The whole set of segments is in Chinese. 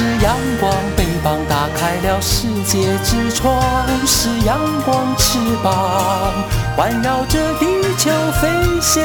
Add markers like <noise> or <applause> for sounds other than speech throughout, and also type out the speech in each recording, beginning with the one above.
是阳光，翅膀打开了世界之窗；是阳光，翅膀环绕着地球飞翔。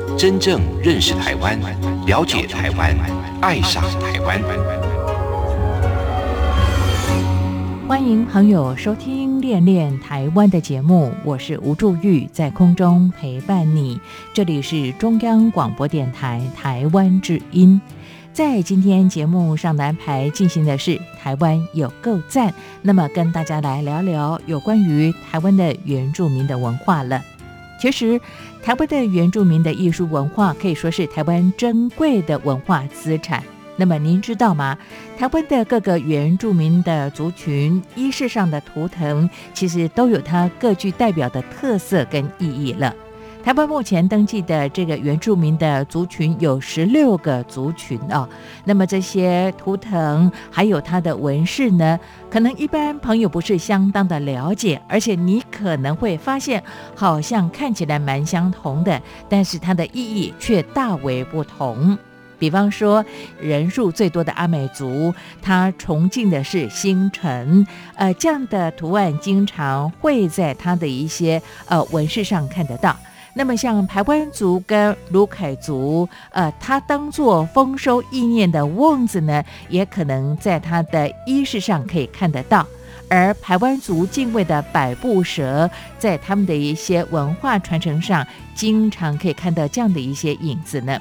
真正认识台湾，了解台湾，爱上台湾。欢迎朋友收听《恋恋台湾》的节目，我是吴祝玉，在空中陪伴你。这里是中央广播电台台湾之音。在今天节目上的安排进行的是台湾有够赞，那么跟大家来聊聊有关于台湾的原住民的文化了。其实，台湾的原住民的艺术文化可以说是台湾珍贵的文化资产。那么，您知道吗？台湾的各个原住民的族群衣饰上的图腾，其实都有它各具代表的特色跟意义了。台湾目前登记的这个原住民的族群有十六个族群哦。那么这些图腾还有它的纹饰呢，可能一般朋友不是相当的了解，而且你可能会发现，好像看起来蛮相同的，但是它的意义却大为不同。比方说，人数最多的阿美族，它崇敬的是星辰，呃，这样的图案经常会在它的一些呃纹饰上看得到。那么像排湾族跟卢凯族，呃，它当做丰收意念的瓮子呢，也可能在它的衣饰上可以看得到。而排湾族敬畏的百步蛇，在他们的一些文化传承上，经常可以看到这样的一些影子呢。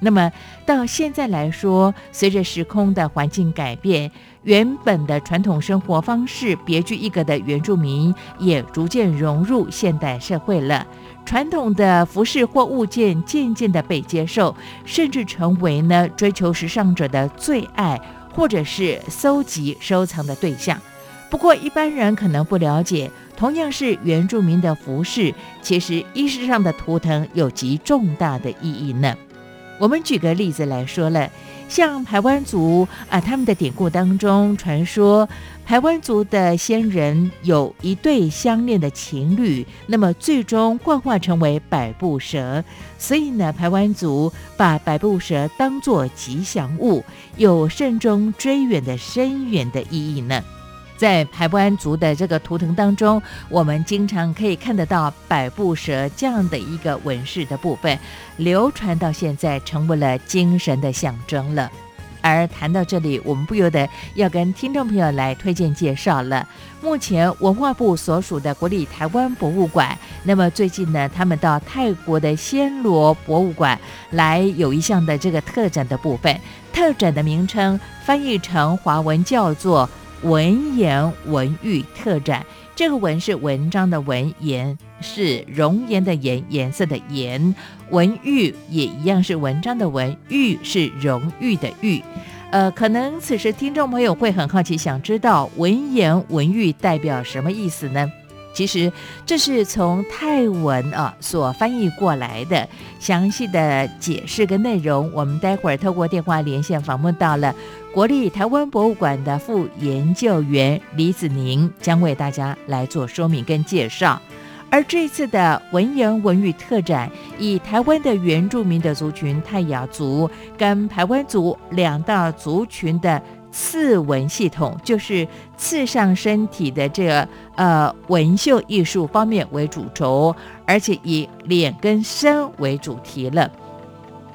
那么到现在来说，随着时空的环境改变，原本的传统生活方式别具一格的原住民，也逐渐融入现代社会了。传统的服饰或物件渐渐的被接受，甚至成为呢追求时尚者的最爱，或者是搜集收藏的对象。不过一般人可能不了解，同样是原住民的服饰，其实衣饰上的图腾有极重大的意义呢。我们举个例子来说了，像台湾族啊，他们的典故当中传说。台湾族的先人有一对相恋的情侣，那么最终幻化成为百步蛇，所以呢，台湾族把百步蛇当作吉祥物，有慎终追远的深远的意义呢。在台湾族的这个图腾当中，我们经常可以看得到百步蛇这样的一个纹饰的部分，流传到现在成为了精神的象征了。而谈到这里，我们不由得要跟听众朋友来推荐介绍了。目前文化部所属的国立台湾博物馆，那么最近呢，他们到泰国的暹罗博物馆来有一项的这个特展的部分。特展的名称翻译成华文叫做“文言文玉特展”。这个“文”是文章的“文”，“言”是容颜的“颜”，颜色的“颜”。文玉也一样是文章的“文”，玉是荣誉的“玉”。呃，可能此时听众朋友会很好奇，想知道“文言文玉”代表什么意思呢？其实这是从泰文啊所翻译过来的，详细的解释跟内容，我们待会儿透过电话连线访问到了国立台湾博物馆的副研究员李子宁，将为大家来做说明跟介绍。而这次的文言文语特展，以台湾的原住民的族群泰雅族跟台湾族两大族群的刺纹系统，就是刺上身体的这呃纹绣艺术方面为主轴，而且以脸跟身为主题了。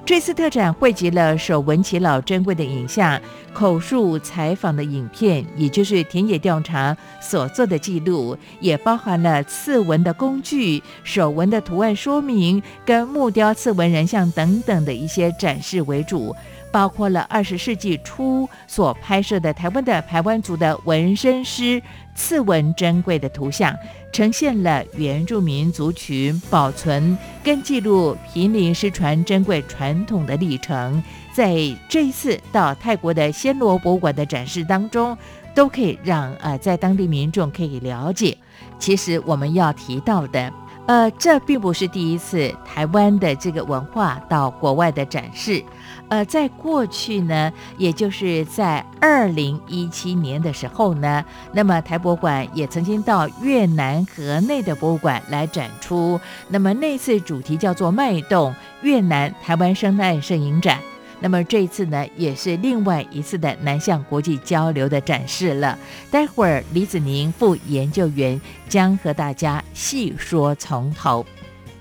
这次特展汇集了手闻其老珍贵的影像、口述采访的影片，也就是田野调查所做的记录，也包含了刺纹的工具、手纹的图案说明、跟木雕刺纹人像等等的一些展示为主。包括了二十世纪初所拍摄的台湾的台湾族的纹身师刺纹珍贵的图像，呈现了原住民族群保存跟记录濒临失传珍贵传统的历程。在这一次到泰国的暹罗博物馆的展示当中，都可以让呃在当地民众可以了解。其实我们要提到的。呃，这并不是第一次台湾的这个文化到国外的展示。呃，在过去呢，也就是在二零一七年的时候呢，那么台博馆也曾经到越南河内的博物馆来展出。那么那次主题叫做“脉动越南台湾生态摄影展”。那么这次呢，也是另外一次的南向国际交流的展示了。待会儿李子宁副研究员将和大家细说从头。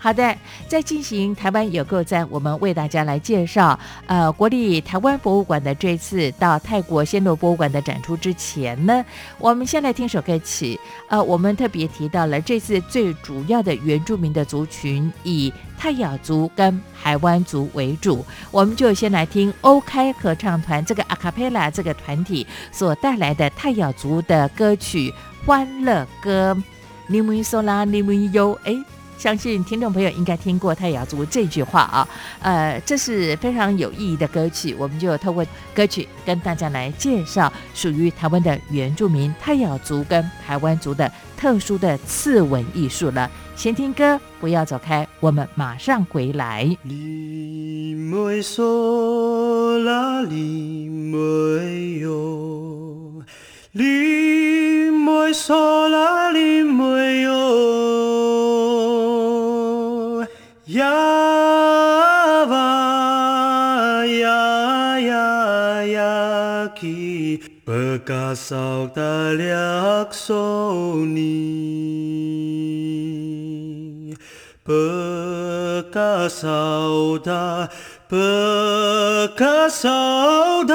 好的，在进行台湾有够赞，我们为大家来介绍，呃，国立台湾博物馆的这次到泰国暹罗博物馆的展出之前呢，我们先来听首歌曲。呃，我们特别提到了这次最主要的原住民的族群以泰雅族跟台湾族为主，我们就先来听欧开合唱团这个阿卡贝拉这个团体所带来的泰雅族的歌曲《欢乐歌》。尼姆伊索拉，尼姆伊尤，哎。相信听众朋友应该听过泰雅族这句话啊，呃，这是非常有意义的歌曲，我们就透过歌曲跟大家来介绍属于台湾的原住民泰雅族跟台湾族的特殊的刺纹艺术了。先听歌，不要走开，我们马上回来。林妹嫂啦，林妹哟，呀呀呀呀呀！起，客家嫂子来阿送你，客家嫂子，客家嫂子。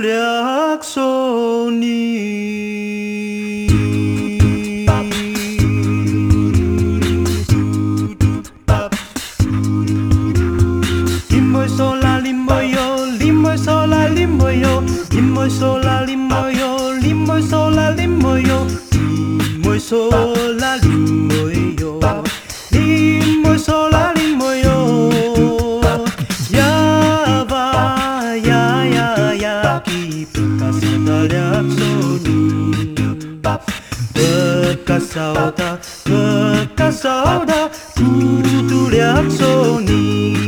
略そうに」Limoy sola limoy yo, limoy sola limoy yo, limoy sola limoy yo, limoy sola limoy yo, limoy sola. casa oda, casa oda, tu tu tu.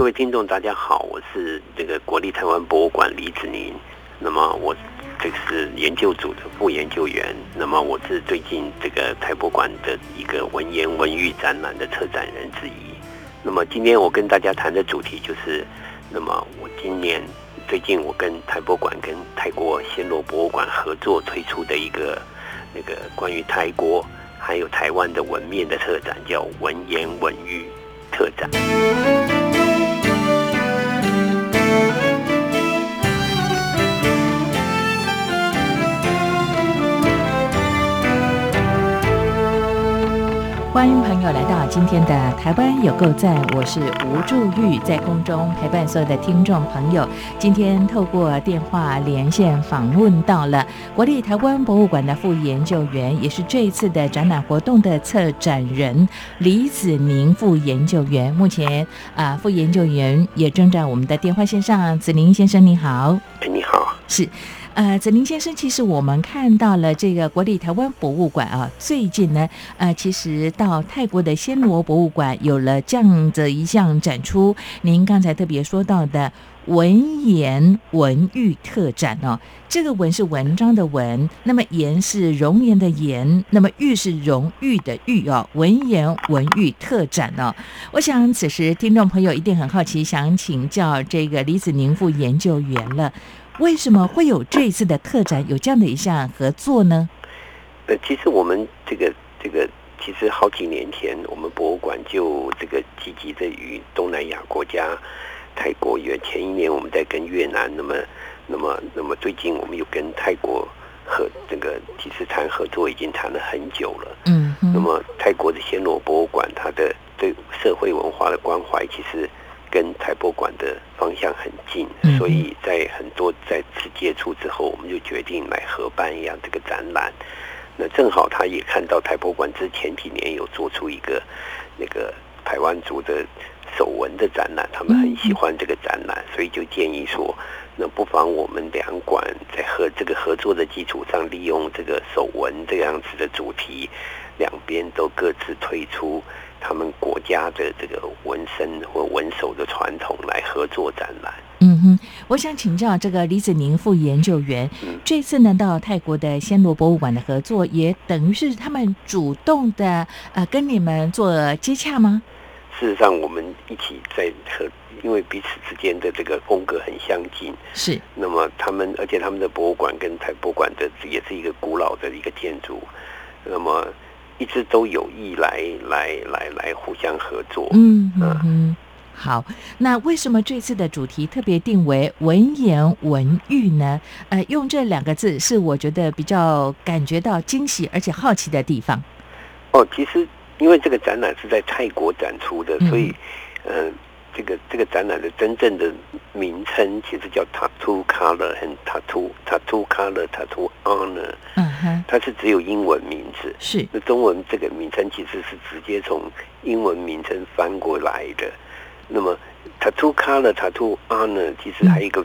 各位听众，大家好，我是这个国立台湾博物馆李子宁。那么我这个是研究组的副研究员。那么我是最近这个台博馆的一个文言文育展览的策展人之一。那么今天我跟大家谈的主题就是，那么我今年最近我跟台博馆跟泰国暹罗博物馆合作推出的一个那个关于泰国还有台湾的文面的特展，叫文言文育特展。欢迎朋友来到今天的台湾有够赞，我是吴祝玉，在空中陪伴所有的听众朋友。今天透过电话连线访问到了国立台湾博物馆的副研究员，也是这一次的展览活动的策展人李子宁副研究员。目前啊、副研究员也正在我们的电话线上，子宁先生你好。哎，你好。是，呃，子宁先生，其实我们看到了这个国立台湾博物馆啊，最近呢，呃，其实到泰国的暹罗博物馆有了这样的一项展出。您刚才特别说到的文言文育特展哦，这个文是文章的文，那么言是容颜的言，那么玉是荣誉的玉哦，文言文育特展哦。我想此时听众朋友一定很好奇，想请教这个李子宁副研究员了。为什么会有这一次的特展有这样的一项合作呢？呃，其实我们这个这个，其实好几年前，我们博物馆就这个积极的与东南亚国家泰国也前一年我们在跟越南，那么那么那么最近我们又跟泰国和这个其实谈合作已经谈了很久了。嗯哼，那么泰国的暹罗博物馆，它的对社会文化的关怀，其实跟台博馆的方向很近，嗯所以在很多再次接触之后，我们就决定来合办一样这个展览。那正好他也看到台博馆之前几年有做出一个那个台湾族的手纹的展览，他们很喜欢这个展览，所以就建议说，那不妨我们两馆在合这个合作的基础上，利用这个手纹这样子的主题，两边都各自推出他们国家的这个纹身或纹手的传统来合作展览。嗯哼，我想请教这个李子宁副研究员，嗯这次呢到泰国的暹罗博物馆的合作，也等于是他们主动的呃跟你们做接洽吗？事实上，我们一起在和，因为彼此之间的这个风格很相近，是，那么他们，而且他们的博物馆跟台博物馆的也是一个古老的一个建筑，那么一直都有意来来来来互相合作。嗯嗯哼。好，那为什么这次的主题特别定为文言文玉呢？呃，用这两个字是我觉得比较感觉到惊喜而且好奇的地方。哦，其实因为这个展览是在泰国展出的，嗯所以，呃，这个这个展览的真正的名称其实叫 Tattoo Color 和 Tattoo Tattoo Color Tattoo Honor，嗯哼，它是只有英文名字。是，那中文这个名称其实是直接从英文名称翻过来的。那么 tattoo color tattoo honor 其实还有一个，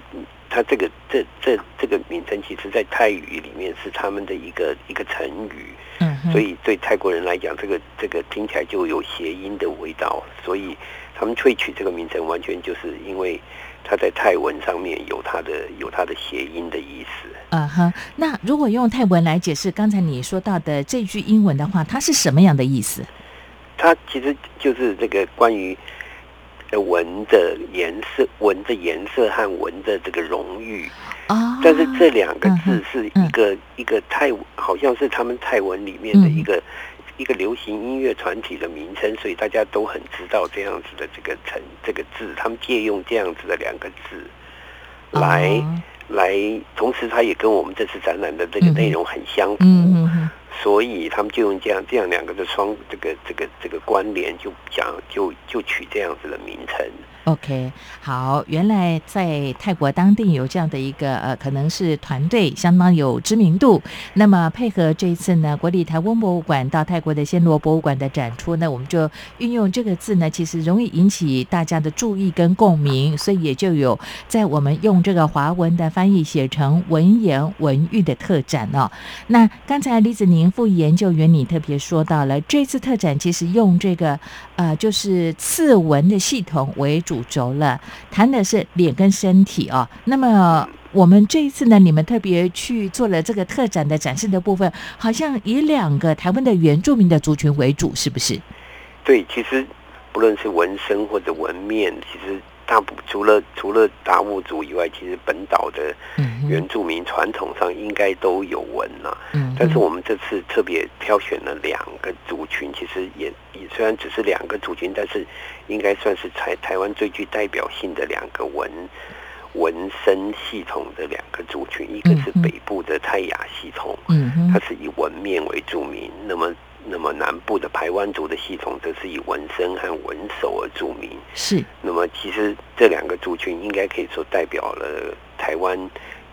它这个这这这个名称，其实在泰语里面是他们的一个一个成语，嗯哼，所以对泰国人来讲，这个这个听起来就有谐音的味道，所以他们萃取这个名称，完全就是因为它在泰文上面有它的有它的谐音的意思。嗯哼，那如果用泰文来解释刚才你说到的这句英文的话，它是什么样的意思？它其实就是这个关于呃文的颜色、文的颜色和文的这个荣誉，哦，但是这两个字是一个、一个泰，好像是他们泰文里面的一个一个流行音乐团体的名称，所以大家都很知道这样子的这个成这个字，他们借用这样子的两个字来、哦。来，同时它也跟我们这次展览的这个内容很相符，所以他们就用这样这样两个的双这个这个这个关联，就讲就就取这样子的名称。OK，好，原来在泰国当地有这样的一个呃，可能是团队相当有知名度。那么配合这一次呢，国立台湾博物馆到泰国的暹罗博物馆的展出呢，我们就运用这个字呢，其实容易引起大家的注意跟共鸣，所以也就有在我们用这个华文的翻译写成文言文育的特展哦。那刚才李子宁副研究员你特别说到了，这次特展其实用这个呃，就是次文的系统为主主轴了，谈的是脸跟身体哦。那么我们这一次呢，你们特别去做了这个特展的展示的部分，好像以两个台湾的原住民的族群为主，是不是？对，其实不论是纹身或者纹面，其实大部除了除了达悟族以外，其实本岛的原住民传统上应该都有纹呐、嗯，但是我们这次特别挑选了两个族群，其实也也虽然只是两个族群，但是应该算是台台湾最具代表性的两个纹纹身系统的两个族群，一个是北部的泰雅系统，嗯它，是以纹面为著名，那么。那么南部的排湾族的系统则是以纹身和纹手而著名。是那么其实这两个族群应该可以说代表了台湾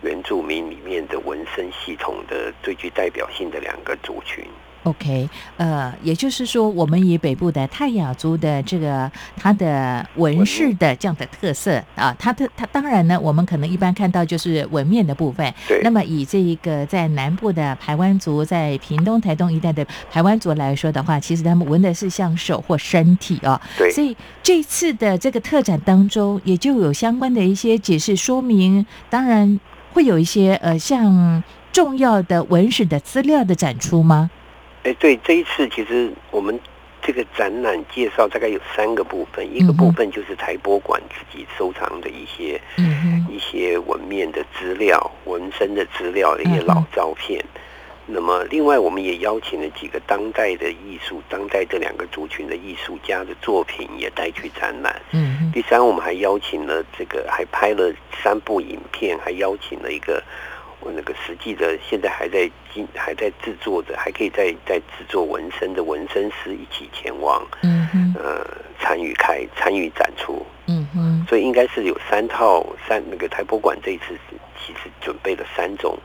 原住民里面的纹身系统的最具代表性的两个族群。OK，呃，也就是说，我们以北部的泰雅族的这个它的纹饰的这样的特色啊，它的它当然呢，我们可能一般看到就是纹面的部分。对，那么以这一个在南部的台湾族，在屏东、台东一带的台湾族来说的话，其实他们纹的是像手或身体哦。对所以这次的这个特展当中，也就有相关的一些解释说明，当然会有一些呃像重要的文史的资料的展出吗？哎，对，这一次其实我们这个展览介绍大概有三个部分，一个部分就是台博馆自己收藏的一些嗯，一些文面的资料、纹身的资料的一些老照片。那么，另外我们也邀请了几个当代的艺术、当代这两个族群的艺术家的作品也带去展览。嗯，第三，我们还邀请了这个，还拍了三部影片，还邀请了一个我那个实际的，现在还在进还在制作的，还可以在在制作纹身的纹身师一起前往嗯哼，呃参与开参与展出。嗯哼，所以应该是有三套三那个台博馆这一次是其实准备了三种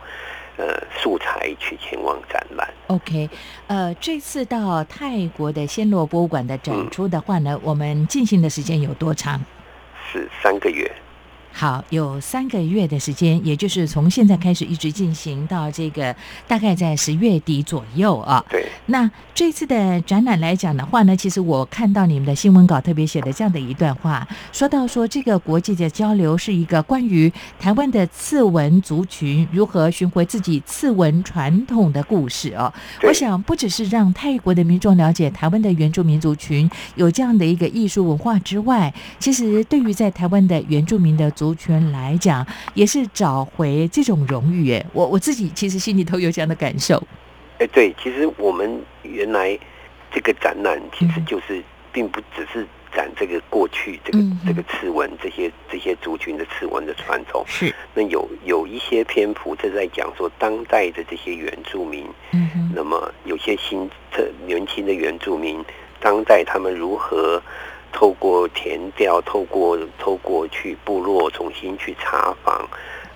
呃素材去前往展览。OK，呃，这次到泰国的暹罗博物馆的展出的话呢，我们进行的时间有多长？是三个月，好，有三个月的时间，也就是从现在开始一直进行到这个大概在十月底左右啊。对，那这次的展览来讲的话呢，其实我看到你们的新闻稿特别写的这样的一段话，说到说这个国际的交流是一个关于台湾的次文族群如何寻回自己次文传统的故事哦。对我想不只是让泰国的民众了解台湾的原住民族群有这样的一个艺术文化之外，其实对于在台湾的原住民的族群来讲，也是找回这种荣誉。哎，我我自己其实心里头有这样的感受。哎对，其实我们原来这个展览其实嗯。就是并不只是展这个过去这个、嗯这个刺文这些这些族群的刺文的传统，是，那有有一些篇幅是在讲说当代的这些原住民嗯，那么有些新特年轻的原住民，当代他们如何透过填调，透过透过去部落重新去查访，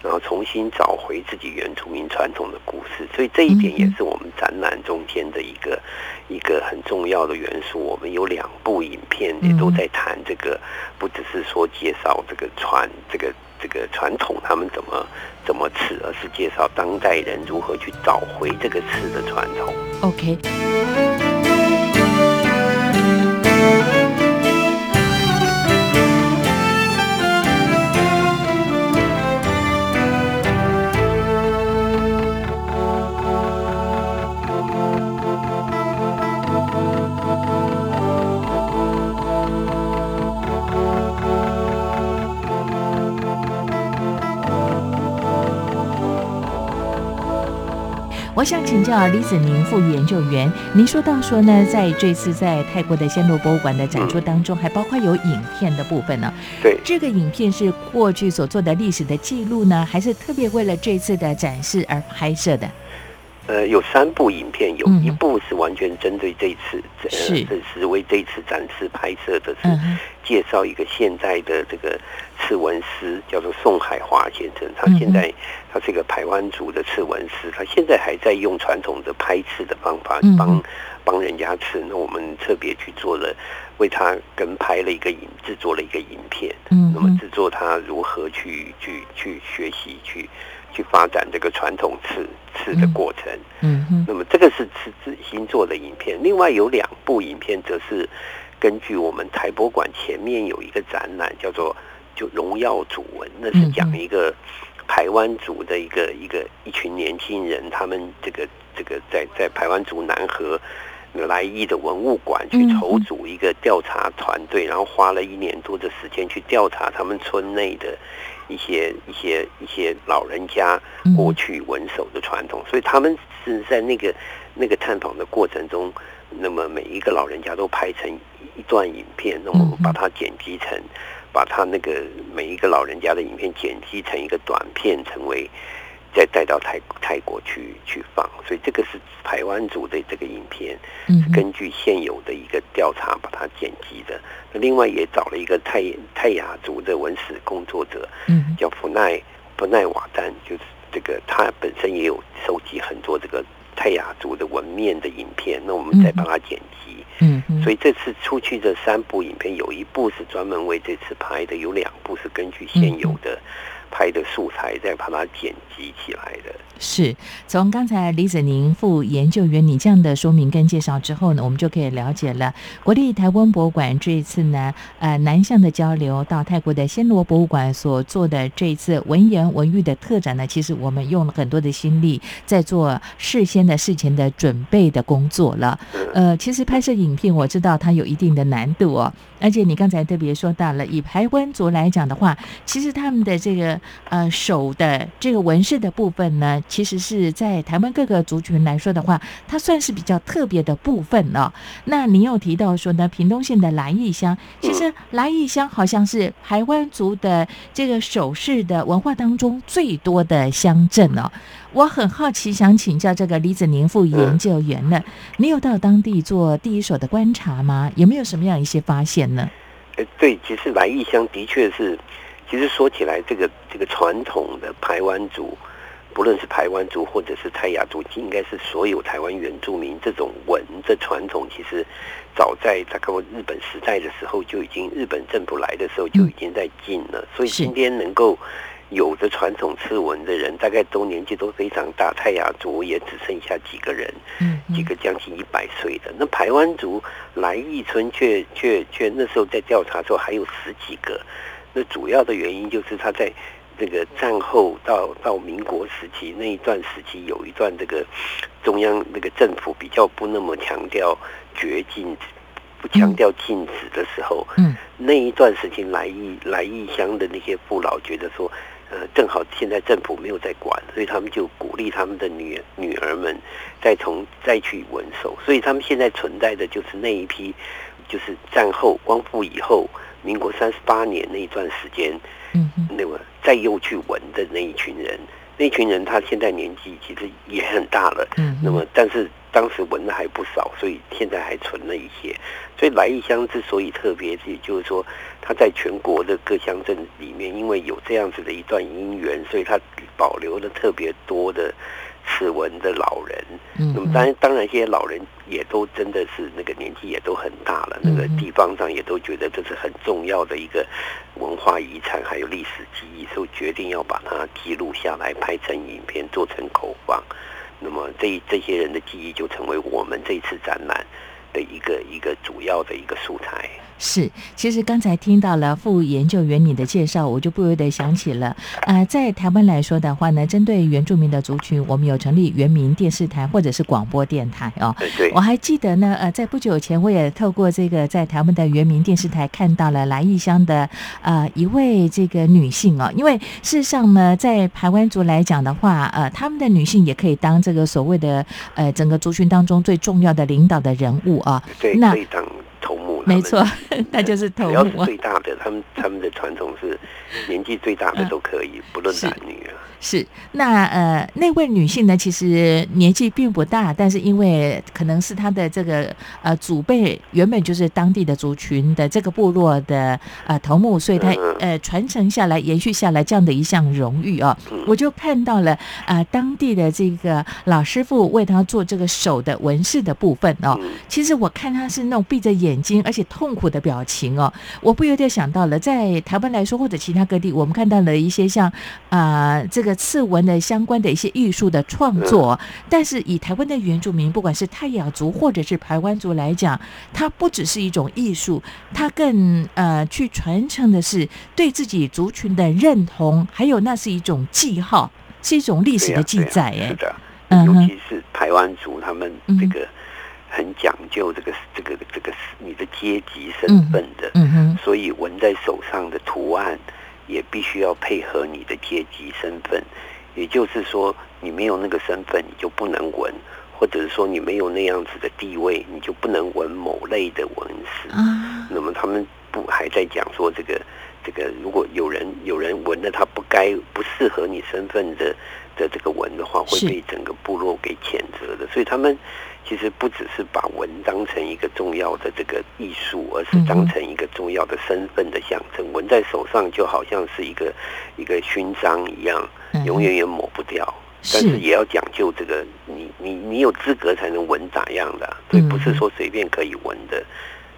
然后重新找回自己原住民传统的故事。所以这一点也是我们展览中间的一个一个很重要的元素。我们有两部影片也都在谈这个，不只是说介绍这个传这个。这个传统他们怎么怎么吃，而是介绍当代人如何去找回这个吃的传统。OK。我我想请教李子宁副研究员，您说到说呢，在这次在泰国的暹罗博物馆的展出当中，还包括有影片的部分呢。对，这个影片是过去所做的历史的记录呢，还是特别为了这次的展示而拍摄的？呃，有三部影片，有嗯一部是完全针对这一次，这是呃，这是为这一次展示拍摄的，是介绍一个现在的这个刺纹师，叫做宋海华先生。他现在他是一个台湾族的刺纹师，他现在还在用传统的拍刺的方法嗯帮帮人家刺。那我们特别去做了，为他跟拍了一个影，制作了一个影片。嗯那么制作他如何去去去学习去去发展这个传统刺刺的过程。嗯哼那么这个是是是新做的影片，另外有两部影片则是根据我们台博馆前面有一个展览，叫做就荣耀祖文，那是嗯讲一个台湾族的一个一个一群年轻人，他们这个这个在在台湾族南河。来义的文物馆去嗯筹组一个调查团队，然后花了一年多的时间去调查他们村内的一些一些一些老人家嗯。过去文手的传统，所以他们是在那个那个探访的过程中，那么每一个老人家都拍成一段影片，那么把它剪辑成，把他那个每一个老人家的影片剪辑成一个短片，成为再带到泰泰国去去放，所以这个是台湾族的这个影片，是根据现有的一个调查把它剪辑的。那另外也找了一个泰泰雅族的文史工作者，嗯。叫弗奈弗奈瓦丹，就是这个他本身也有收集很多这个泰雅族的文面的影片，那我们再帮他剪辑。嗯哼，所以这次出去的三部影片，有一部是专门为这次拍的，有两部是根据现有的拍的素材再把它剪辑起来的。是从刚才李子宁副研究员你这样的说明跟介绍之后呢，我们就可以了解了国立台湾博物馆这一次呢，呃南向的交流到泰国的暹罗博物馆所做的这一次文言文育的特展呢，其实我们用了很多的心力在做事先的事前的准备的工作了。呃，其实拍摄影片我知道它有一定的难度哦，而且你刚才特别说到了，以排湾族来讲的话，其实他们的这个呃手的这个纹饰的部分呢，其实是在台湾各个族群来说的话，它算是比较特别的部分了、那你有提到说呢，屏东县的兰义乡，其实兰义乡好像是台湾族的这个首饰的文化当中最多的乡镇哦。我很好奇，想请教这个李子宁副研究员呢，你有到当地做第一手的观察吗？有没有什么样一些发现呢？呃，对，其实来义乡的确是，其实说起来，这个这个传统的排湾族，不论是台湾族或者是泰雅族，应该是所有台湾原住民这种文的传统，其实早在大概日本时代的时候就已经，日本政府来的时候就已经在禁了，所以今天能够。有着传统刺文的人，大概都年纪都非常大，泰雅族也只剩下几个人，嗯几个将近一百岁的。那台湾族来义村却却却那时候在调查的时候还有十几个。那主要的原因就是他在这个战后到到民国时期那一段时期，有一段这个中央那个政府比较不那么强调绝禁。不强调禁止的时候，嗯，那一段时间来义来义乡的那些父老觉得说，呃，正好现在政府没有在管，所以他们就鼓励他们的女女儿们再从再去纹手，所以他们现在存在的就是那一批，就是战后光复以后，民国三十八年那一段时间，那么再又去闻的那一群人，那一群人他现在年纪其实也很大了，那么但是当时闻的还不少，所以现在还存了一些。所以来义乡之所以特别，也就是说，他在全国的各乡镇里面，因为有这样子的一段姻缘，所以他保留了特别多的齿纹的老人。嗯那么当然，当然，这些老人也都真的是那个年纪也都很大了，那个嗯地方上也都觉得这是很重要的一个文化遗产，还有历史记忆，所以决定要把它记录下来，拍成影片，做成口放。那么这这些人的记忆就成为我们这次展览的一个一个主要的一个素材。是，其实刚才听到了副研究员你的介绍，我就不由得想起了，呃，在台湾来说的话呢，针对原住民的族群，我们有成立原民电视台或者是广播电台哦。对对我，还记得呢，呃，在不久前，我也透过这个在台湾的原民电视台看到了来义乡的呃一位这个女性哦，因为事实上呢，在台湾族来讲的话，呃，他们的女性也可以当这个所谓的呃整个族群当中最重要的领导的人物啊。对，那可以当头目。没错，<laughs> 那就是头只要是。最大的，他们他们的传统是年纪最大的都可以，不论男女啊。是，那呃，那位女性呢，其实年纪并不大，但是因为可能是她的这个呃祖辈原本就是当地的族群的这个部落的呃头目，所以她嗯呃传承下来、延续下来这样的一项荣誉啊，嗯。我就看到了呃当地的这个老师傅为她做这个手的纹饰的部分哦。嗯，其实我看她是那种闭着眼睛，而且痛苦的表情哦，我不由得想到了，在台湾来说，或者其他各地，我们看到了一些像啊、呃这个刺纹的相关的一些艺术的创作，但是以台湾的原住民，不管是泰雅族或者是排湾族来讲，它不只是一种艺术，它更呃去传承的是对自己族群的认同，还有那是一种记号，是一种历史的记载，哎、是的，嗯尤其是台湾族，他们嗯这个很讲究这个这个这个你的阶级身份的，嗯。哼，所以纹在手上的图案也必须要配合你的阶级身份。也就是说，你没有那个身份，你就不能纹，或者是说你没有那样子的地位，你就不能纹某类的纹饰。啊，那么他们不还在讲说这个这个，如果有人有人纹了他不该不适合你身份的的这个纹的话，会被整个部落给谴责的。所以他们其实不只是把纹当成一个重要的这个艺术，而是当成一个重要的身份的象征。纹在手上就好像是一个一个勋章一样，嗯永远也抹不掉。但是是也要讲究这个，你你你有资格才能纹咋样的啊、所以不是嗯说随便可以纹的。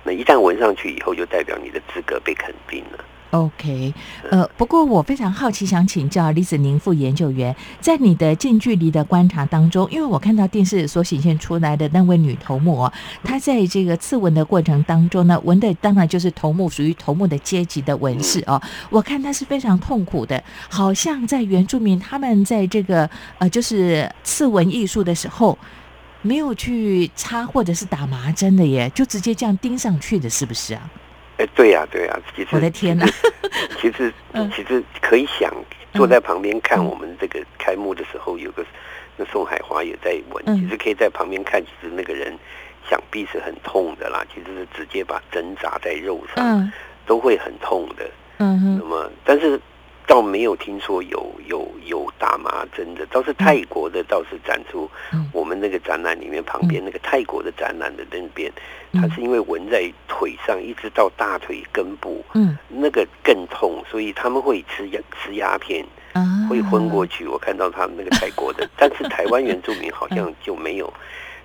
那一旦纹上去以后，就代表你的资格被肯定了。OK，呃，不过我非常好奇，想请教李子宁副研究员，在你的近距离的观察当中，因为我看到电视所显现出来的那位女头目，她在这个刺纹的过程当中呢，纹的当然就是头目属于头目的阶级的纹饰哦，我看她是非常痛苦的，好像在原住民他们在这个呃就是刺纹艺术的时候。没有去插或者是打麻针的耶，就直接这样钉上去的，是不是啊？哎，对呀、对呀、其实我的天哪！其实 <laughs> 嗯。其实可以想，坐在旁边看嗯。我们这个开幕的时候，有个那宋海华也在纹，嗯。其实可以在旁边看，其实那个人想必是很痛的啦，其实是直接把针扎在肉上，嗯。都会很痛的。嗯哼，那么，但是倒没有听说有有有打麻针的，倒是泰国的倒是展出嗯。我们那个展览里面旁边那个泰国的展览的那边，嗯它是因为纹在腿上一直到大腿根部，嗯那个更痛，所以他们会吃鸦吃鸦片，啊，会昏过去。我看到他们那个泰国的，<laughs> 但是台湾原住民好像就没有，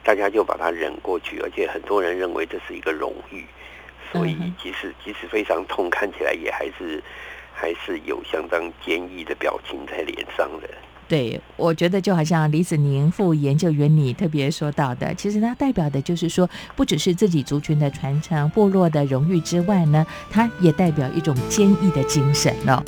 大家就把它忍过去，而且很多人认为这是一个荣誉，所以即使即使非常痛，看起来也还是还是有相当坚毅的表情在脸上的。对，我觉得就好像李子宁副研究员你特别说到的，其实它代表的就是说，不只是自己族群的传承、部落的荣誉之外呢，它也代表一种坚毅的精神哦。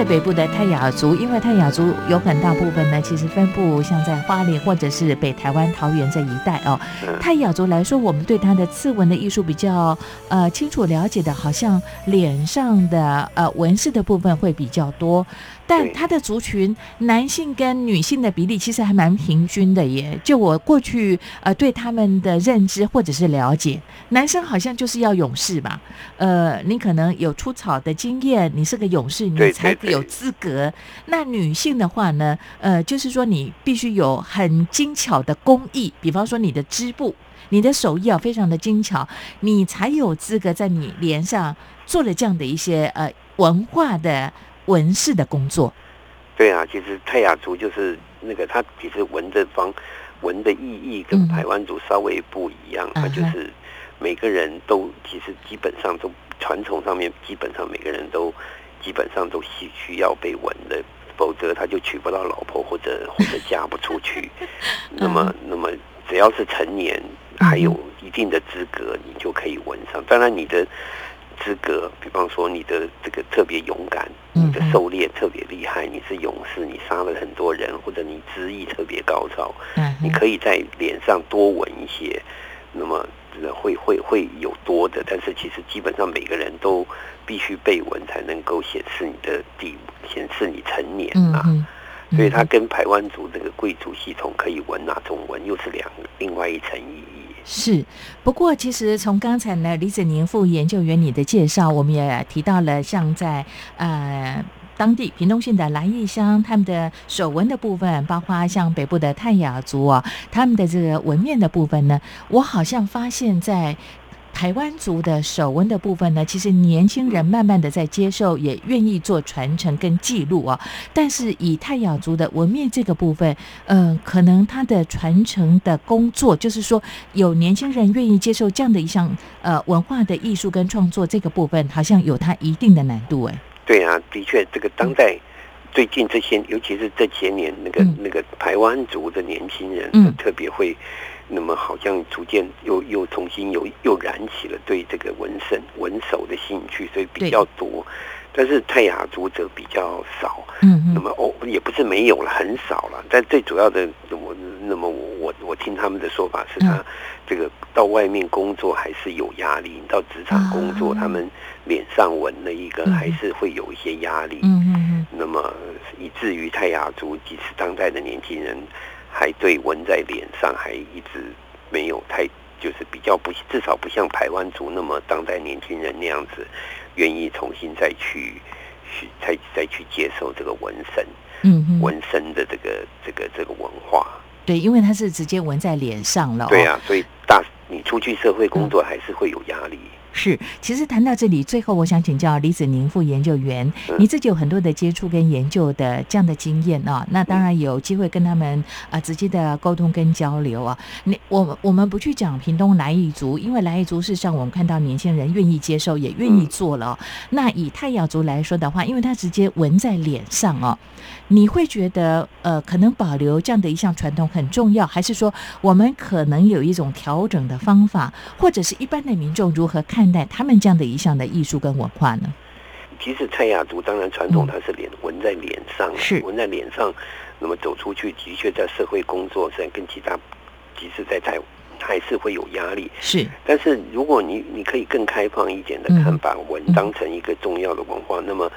了北部的泰雅族，因为泰雅族有很大部分呢，其实分布像在花莲或者是北台湾桃园这一带哦。嗯泰雅族来说，我们对它的刺纹的艺术比较呃清楚了解的，好像脸上的呃纹饰的部分会比较多，但对它的族群男性跟女性的比例其实还蛮平均的耶。就我过去呃对他们的认知或者是了解，男生好像就是要勇士吧，呃，你可能有出草的经验，你是个勇士，你才有资格。那女性的话呢，呃，就是说你必须有很精巧的工艺，比方说你的织布，你的手艺啊非常的精巧，你才有资格在你脸上做了这样的一些呃文化的纹饰的工作。对啊，其实泰雅族就是那个，它其实纹的方纹的意义跟嗯台湾族稍微不一样，它就是每个人都其实基本上都传统上面基本上每个人都基本上都需需要被纹的，否则他就娶不到老婆或者 <laughs> 或者嫁不出去。<laughs> 那么那么只要是成年，还有一定的资格，你就可以纹上。当然你的。资格，比方说你的这个特别勇敢，你的狩猎特别厉害，你是勇士，你杀了很多人，或者你知意特别高超，嗯，你可以在脸上多纹一些，那么呃会会会有多的，但是其实基本上每个人都必须被纹才能够显示你的地，显示你成年啊。嗯，所以它嗯哼跟台湾族这个贵族系统可以纹哪种纹，又是两另外一层意义。是，不过其实从刚才呢李子宁副研究员你的介绍，我们也提到了像在呃。当地屏东县的兰义乡，他们的手纹的部分，包括像北部的泰雅族啊，他们的这个纹面的部分呢，我好像发现，在台湾族的手纹的部分呢，其实年轻人慢慢的在接受，也愿意做传承跟记录啊。但是以泰雅族的纹面这个部分，嗯、可能它的传承的工作，就是说有年轻人愿意接受这样的一项呃文化的艺术跟创作这个部分，好像有它一定的难度哎。对啊，的确，这个当代最近这些，尤其是这些年，那个、嗯那个台湾族的年轻人，嗯特别会，那么好像逐渐又又重新又又燃起了对这个纹身纹手的兴趣，所以比对。较多。但是泰雅族则比较少，嗯嗯。那么哦也不是没有了，很少了。但最主要的，我那么我我我听他们的说法是他嗯。这个到外面工作还是有压力，你到职场工作，啊。他们脸上纹了一个嗯。还是会有一些压力。嗯嗯嗯。那么以至于泰雅族即使当代的年轻人，还对纹在脸上还一直没有太就是比较不至少不像台湾族那么当代年轻人那样子愿意重新再去去再再去接受这个纹身嗯嗯，纹身的这个这个这个文化。对，因为它是直接纹在脸上了、哦。对啊，所以大你出去社会工作还是会有压力。是，其实谈到这里，最后我想请教李子宁副研究员，嗯。你自己有很多的接触跟研究的这样的经验啊、那当然有机会跟他们啊、直接的沟通跟交流啊。你我们我们不去讲屏东来义族，因为来义族事实上我们看到年轻人愿意接受，也愿意做了哦、那以太雅族来说的话，因为他直接纹在脸上哦，你会觉得呃，可能保留这样的一项传统很重要，还是说我们可能有一种调整的方法，或者是一般的民众如何看待他们这样的一项的艺术跟文化呢？其实蔡雅竹当然传统嗯它是脸纹在脸上，是纹在脸上，那么走出去的确在社会工作上跟其他，即使在台还是会有压力。是，但是如果你你可以更开放一点的嗯看，把文当成一个重要的文化，那么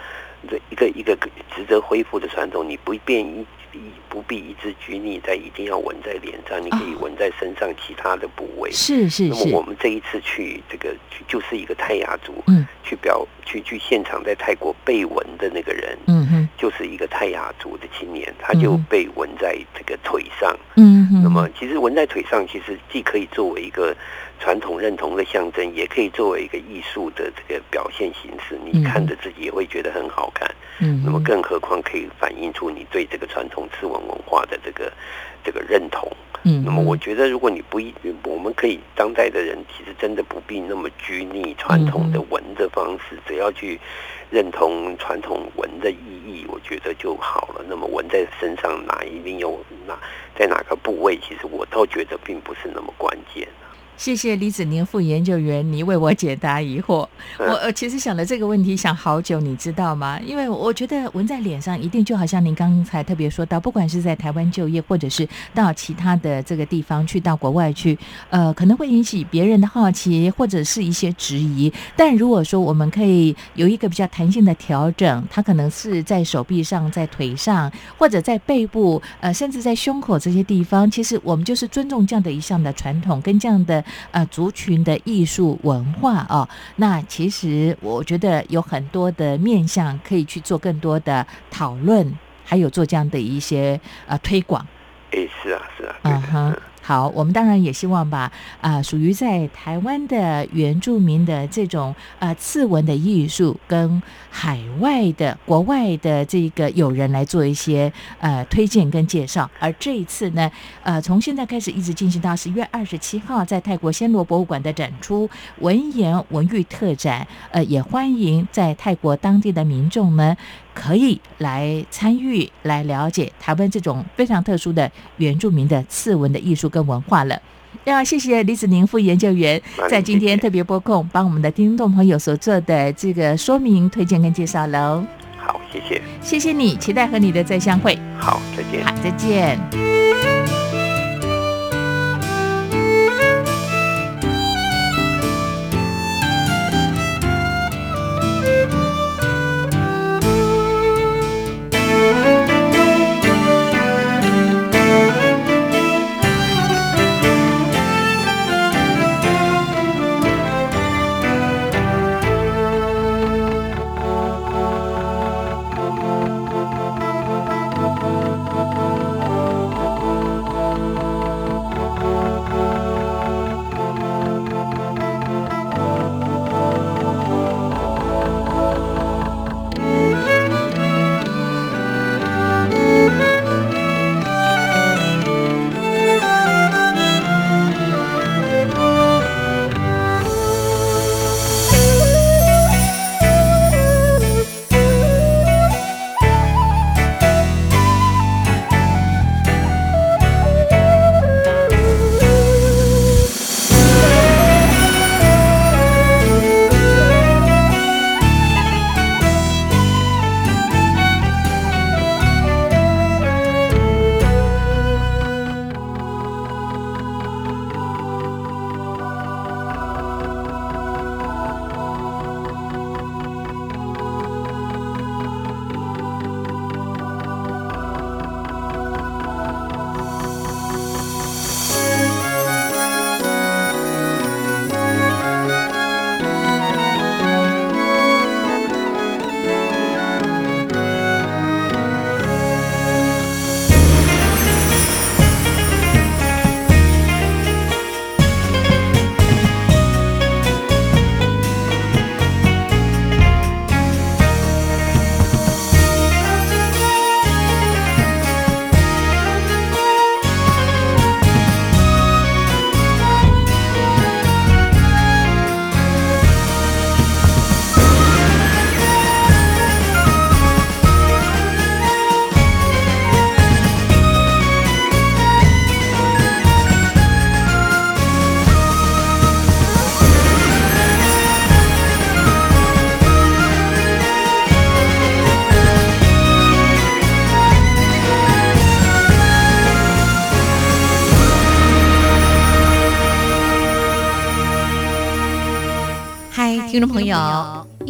这一个一个值得恢复的传统，你不便一一不必一直拘泥在一定要纹在脸上，你可以哦纹在身上其他的部位。是是那么我，们这一次去这个就是一个泰雅族，嗯。去表去去现场在泰国被纹的那个人，就是一个泰雅族的青年，他就嗯被纹在这个腿上。嗯哼，那么其实纹在腿上，其实既可以作为一个传统认同的象征，也可以作为一个艺术的这个表现形式。你嗯看着自己也会觉得很好看。嗯，那么更何况可以反映出你对这个传统刺纹文化的这个这个认同。嗯，那么我觉得，如果你不一，我们可以当代的人其实真的不必那么拘泥传统的纹的方式，只要去认同传统纹的意义，我觉得就好了。那么纹在身上哪一定有哪在哪个部位，其实我倒觉得并不是那么关键。谢谢李子宁副研究员，你为我解答疑惑。<laughs> 嗯我呃其实想了这个问题想好久，你知道吗？因为我觉得纹在脸上一定就好像您刚才特别说到，不管是在台湾就业，或者是到其他的这个地方去到国外去，呃，可能会引起别人的好奇或者是一些质疑。但如果说我们可以有一个比较弹性的调整，它可能是在手臂上、在腿上，或者在背部，呃，甚至在胸口这些地方，其实我们就是尊重这样的一项的传统跟这样的呃族群的艺术文化哦。那其实我觉得有很多的面向可以去做更多的讨论，还有做这样的一些呃推广。诶，是啊，是啊。嗯哼嗯好，我们当然也希望把啊、属于在台湾的原住民的这种呃次文的艺术，跟海外的国外的这个友人来做一些呃推荐跟介绍。而这一次呢，呃，从现在开始一直进行到十一月二十七号，在泰国暹罗博物馆的展出文言文育特展，呃，也欢迎在泰国当地的民众呢。可以来参与、来了解台湾这种非常特殊的原住民的次文的艺术跟文化了。要谢谢李子宁副研究员在今天特别播控帮我们的听众朋友所做的这个说明、推荐跟介绍喽。好，谢谢，谢谢你，期待和你的再相会。好，再见。好，再见。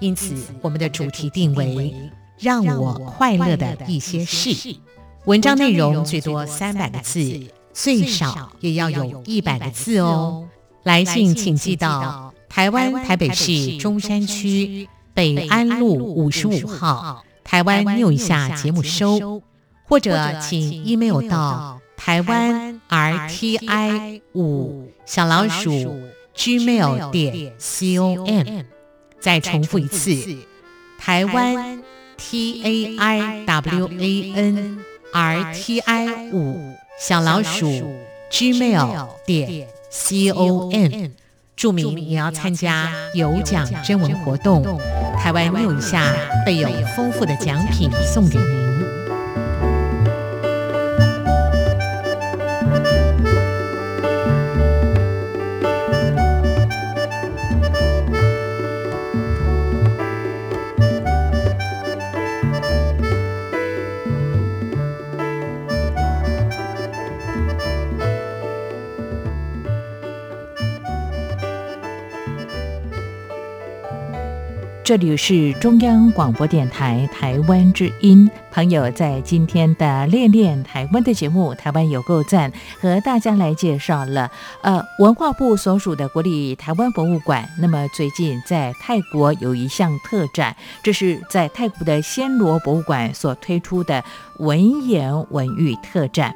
因此我们的主题定为“让我快乐的一些事”。文章内容最多三百个字，最少也要有一百个字哦。来信请寄到台湾台北市中山区北安路五十五号台湾 New 一下节目收，或者请 email 到台湾 RTI 五小老鼠。gmail 点 com，再重复一次，台湾 t a i w a n r t i 五小老鼠 gmail 点 com，注明你要参加有奖征文活动，台湾六一下备有丰富的奖品送给您。这里是中央广播电台台湾之音。朋友在今天的练练台湾的节目《台湾有够赞》，和大家来介绍了呃文化部所属的国立台湾博物馆。那么最近在泰国有一项特展，这是在泰国的暹罗博物馆所推出的文言文语特展。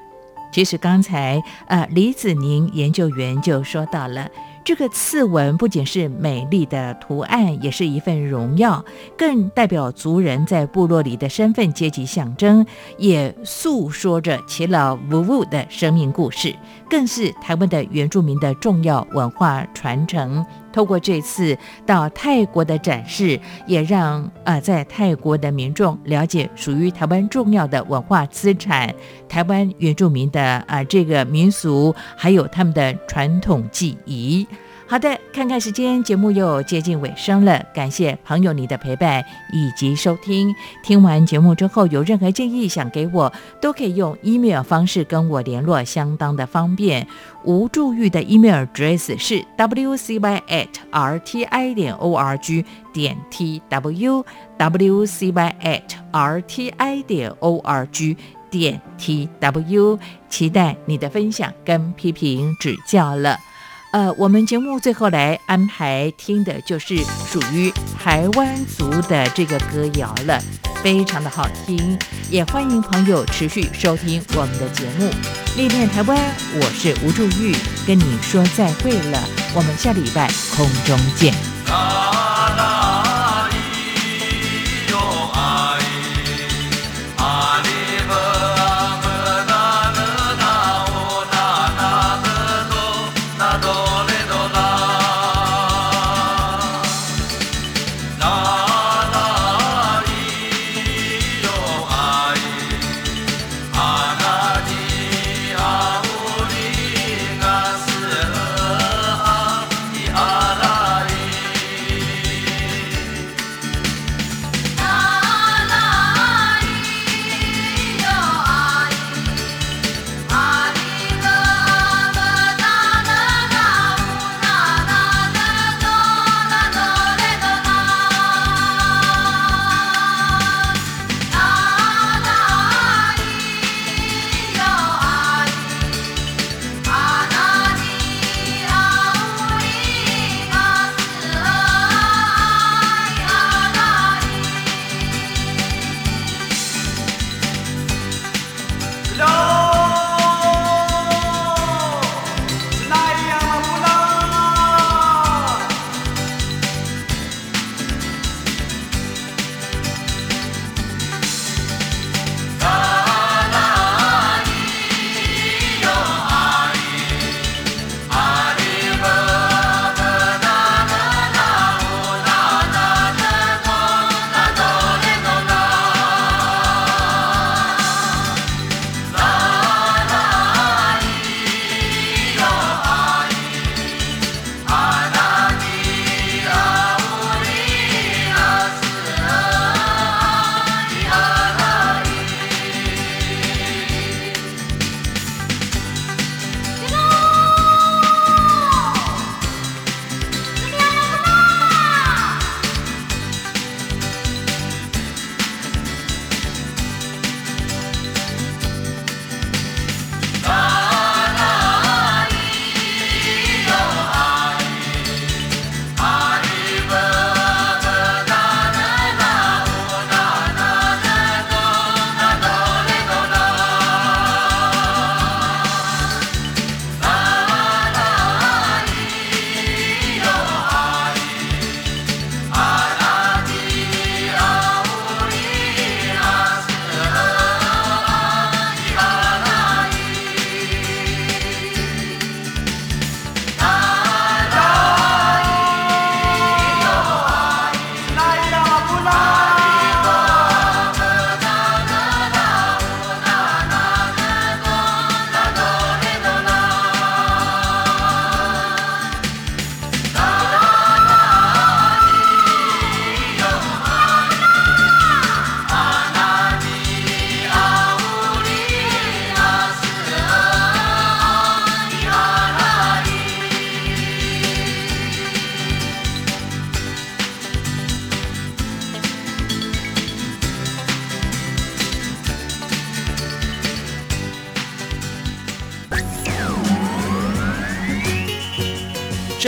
其实刚才呃李子宁研究员就说到了。这个刺纹不仅是美丽的图案，也是一份荣耀，更代表族人在部落里的身份阶级象征，也诉说着耆老无误的生命故事，更是台湾的原住民的重要文化传承。透过这次到泰国的展示，也让啊在泰国的民众了解属于台湾重要的文化资产——台湾原住民的啊这个民俗，还有他们的传统技艺。好的，看看时间，节目又接近尾声了。感谢朋友你的陪伴以及收听。听完节目之后，有任何建议想给我，都可以用 email 方式跟我联络，相当的方便。吴祝玉的 email address 是 wcy at rti 点 org 点 tw wcy at rti 点 org 点 tw，期待你的分享跟批评指教了。呃，我们节目最后来安排听的就是属于台湾族的这个歌谣了，非常的好听，也欢迎朋友持续收听我们的节目《历练台湾》，我是吴祝玉，跟你说再会了，我们下礼拜空中见。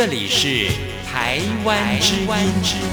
这里是台湾之音。